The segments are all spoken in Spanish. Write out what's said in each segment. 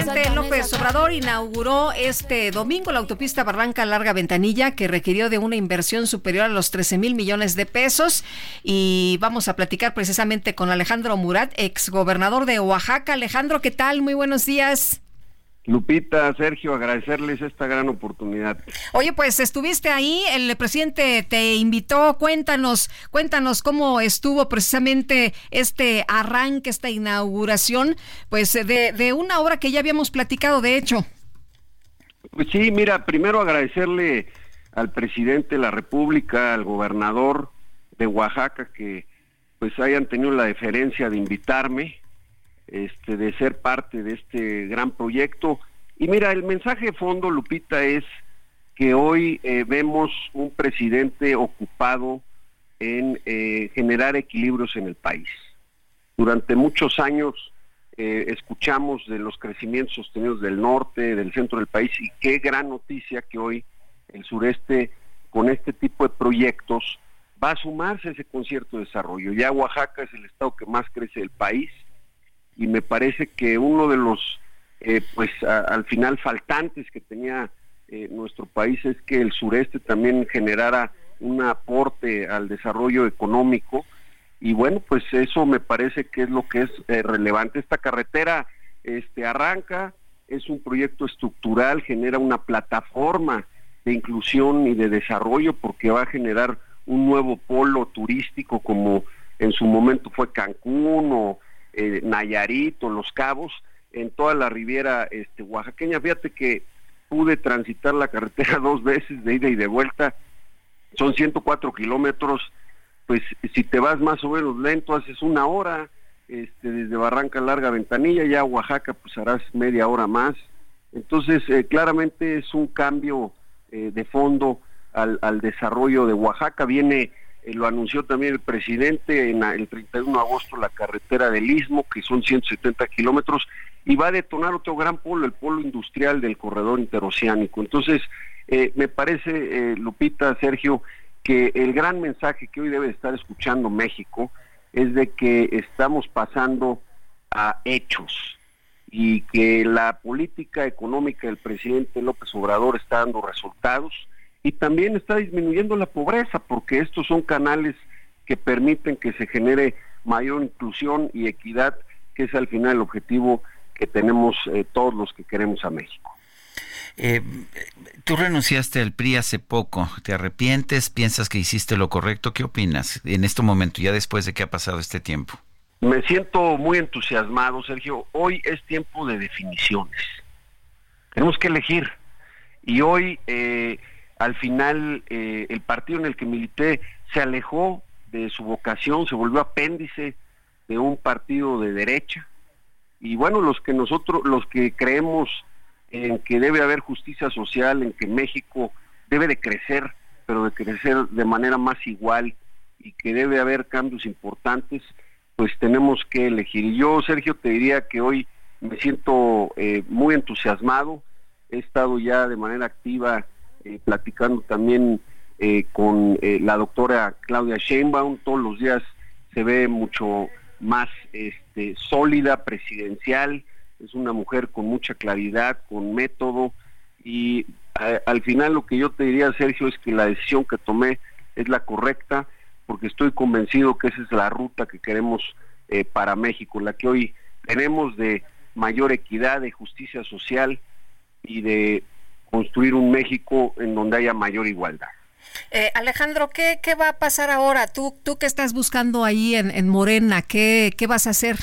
El presidente López Obrador inauguró este domingo la autopista Barranca Larga Ventanilla que requirió de una inversión superior a los 13 mil millones de pesos y vamos a platicar precisamente con Alejandro Murat, exgobernador de Oaxaca. Alejandro, ¿qué tal? Muy buenos días. Lupita, Sergio, agradecerles esta gran oportunidad. Oye, pues estuviste ahí, el presidente te invitó, cuéntanos, cuéntanos cómo estuvo precisamente este arranque, esta inauguración, pues de, de una obra que ya habíamos platicado, de hecho. Pues sí, mira, primero agradecerle al presidente de la República, al gobernador de Oaxaca, que pues hayan tenido la deferencia de invitarme este, de ser parte de este gran proyecto. Y mira, el mensaje de fondo, Lupita, es que hoy eh, vemos un presidente ocupado en eh, generar equilibrios en el país. Durante muchos años eh, escuchamos de los crecimientos sostenidos del norte, del centro del país, y qué gran noticia que hoy el sureste, con este tipo de proyectos, va a sumarse a ese concierto de desarrollo. Ya Oaxaca es el estado que más crece del país, y me parece que uno de los, eh, pues al final faltantes que tenía eh, nuestro país es que el sureste también generara un aporte al desarrollo económico y bueno, pues eso me parece que es lo que es eh, relevante. Esta carretera este, arranca, es un proyecto estructural, genera una plataforma de inclusión y de desarrollo porque va a generar un nuevo polo turístico como en su momento fue Cancún o eh, Nayarit o Los Cabos, en toda la riviera este, oaxaqueña. Fíjate que pude transitar la carretera dos veces de ida y de vuelta, son 104 kilómetros, pues si te vas más o menos lento haces una hora, este, desde Barranca Larga Ventanilla, ya Oaxaca pues harás media hora más. Entonces, eh, claramente es un cambio eh, de fondo al desarrollo de Oaxaca. Viene eh, lo anunció también el presidente en el 31 de agosto la carretera del Istmo, que son 170 kilómetros, y va a detonar otro gran polo, el polo industrial del corredor interoceánico. Entonces, eh, me parece, eh, Lupita, Sergio, que el gran mensaje que hoy debe estar escuchando México es de que estamos pasando a hechos y que la política económica del presidente López Obrador está dando resultados y también está disminuyendo la pobreza porque estos son canales que permiten que se genere mayor inclusión y equidad, que es al final el objetivo que tenemos eh, todos los que queremos a México. Eh, tú renunciaste al PRI hace poco, ¿te arrepientes? ¿Piensas que hiciste lo correcto? ¿Qué opinas en este momento, ya después de que ha pasado este tiempo? Me siento muy entusiasmado, Sergio. Hoy es tiempo de definiciones. Tenemos que elegir. Y hoy eh, al final eh, el partido en el que milité se alejó de su vocación, se volvió apéndice de un partido de derecha. Y bueno, los que nosotros, los que creemos en que debe haber justicia social, en que México debe de crecer, pero de crecer de manera más igual y que debe haber cambios importantes, pues tenemos que elegir. Y yo, Sergio, te diría que hoy me siento eh, muy entusiasmado, he estado ya de manera activa eh, platicando también eh, con eh, la doctora Claudia Sheinbaum, todos los días se ve mucho más este, sólida, presidencial, es una mujer con mucha claridad, con método. Y al final lo que yo te diría, Sergio, es que la decisión que tomé es la correcta porque estoy convencido que esa es la ruta que queremos para México, la que hoy tenemos de mayor equidad, de justicia social y de construir un México en donde haya mayor igualdad. Eh, Alejandro, ¿qué, ¿qué, va a pasar ahora? ¿Tú, tú qué estás buscando ahí en, en Morena? ¿Qué, ¿Qué, vas a hacer?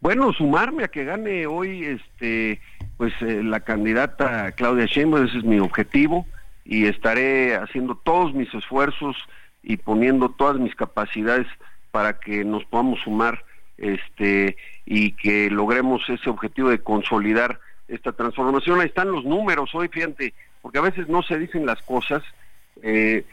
Bueno, sumarme a que gane hoy este pues eh, la candidata Claudia Sheinbaum, ese es mi objetivo y estaré haciendo todos mis esfuerzos y poniendo todas mis capacidades para que nos podamos sumar este y que logremos ese objetivo de consolidar esta transformación. Ahí están los números hoy, fíjate, porque a veces no se dicen las cosas. Eh,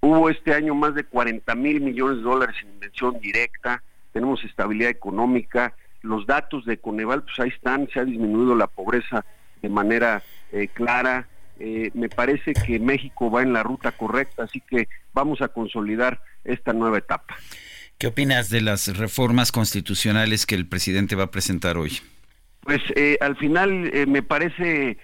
hubo este año más de 40 mil millones de dólares en inversión directa, tenemos estabilidad económica, los datos de Coneval, pues ahí están, se ha disminuido la pobreza de manera eh, clara. Eh, me parece que México va en la ruta correcta, así que vamos a consolidar esta nueva etapa. ¿Qué opinas de las reformas constitucionales que el presidente va a presentar hoy? Pues eh, al final me parece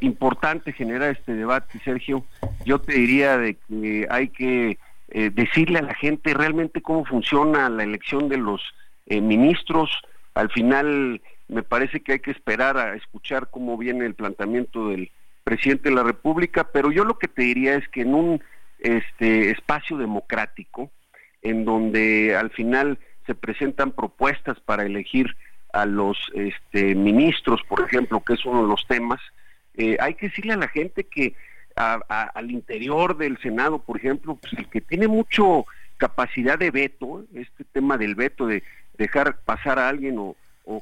importante generar este debate, Sergio. Yo te diría de que hay que decirle a la gente realmente cómo funciona la elección de los ministros, al final me parece que hay que esperar a escuchar cómo viene el planteamiento del presidente de la República, pero yo lo que te diría es que en un este espacio democrático en donde al final se presentan propuestas para elegir a los este, ministros, por ejemplo, que es uno de los temas, eh, hay que decirle a la gente que al interior del Senado, por ejemplo, pues el que tiene mucho capacidad de veto, este tema del veto de dejar pasar a alguien o,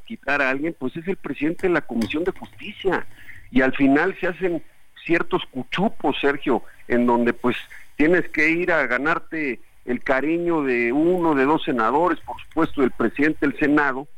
quitar a alguien, pues es el presidente de la Comisión de Justicia. Y al final se hacen ciertos cuchupos, Sergio, en donde pues tienes que ir a ganarte el cariño de uno, de dos senadores, por supuesto, del presidente del Senado,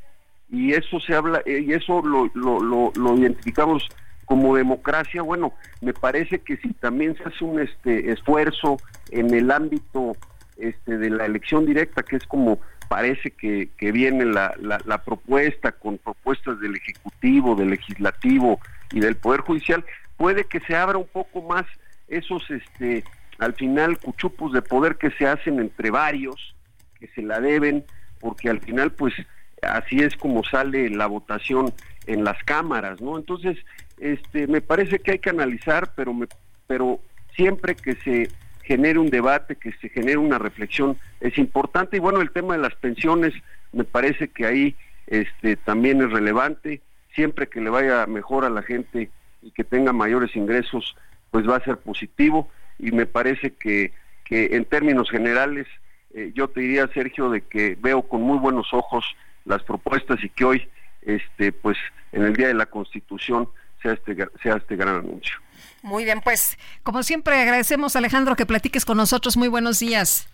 y eso se habla, eh, y eso lo, lo, lo, identificamos como democracia, bueno, me parece que si también se hace un este esfuerzo en el ámbito este de la elección directa, que es como parece que, viene la, la, propuesta con propuestas del Ejecutivo, del Legislativo y del Poder Judicial, puede que se abra un poco más esos, este, al final, cuchupos de poder que se hacen entre varios, que se la deben, porque al final, pues, así es como sale la votación en las cámaras, ¿no? Entonces, este, me parece que hay que analizar, pero, me, pero siempre que se genere un debate, que se genere una reflexión, es importante. Y bueno, el tema de las pensiones, me parece que ahí este, también es relevante. Siempre que le vaya mejor a la gente y que tenga mayores ingresos, pues va a ser positivo. Y me parece que, que en términos generales, eh, yo te diría, Sergio, de que veo con muy buenos ojos las propuestas y que hoy, este, pues, en el Día de la Constitución, sea este, sea este gran anuncio. Muy bien, pues como siempre agradecemos Alejandro que platiques con nosotros. Muy buenos días.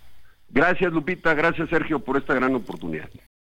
Gracias Lupita, gracias Sergio por esta gran oportunidad.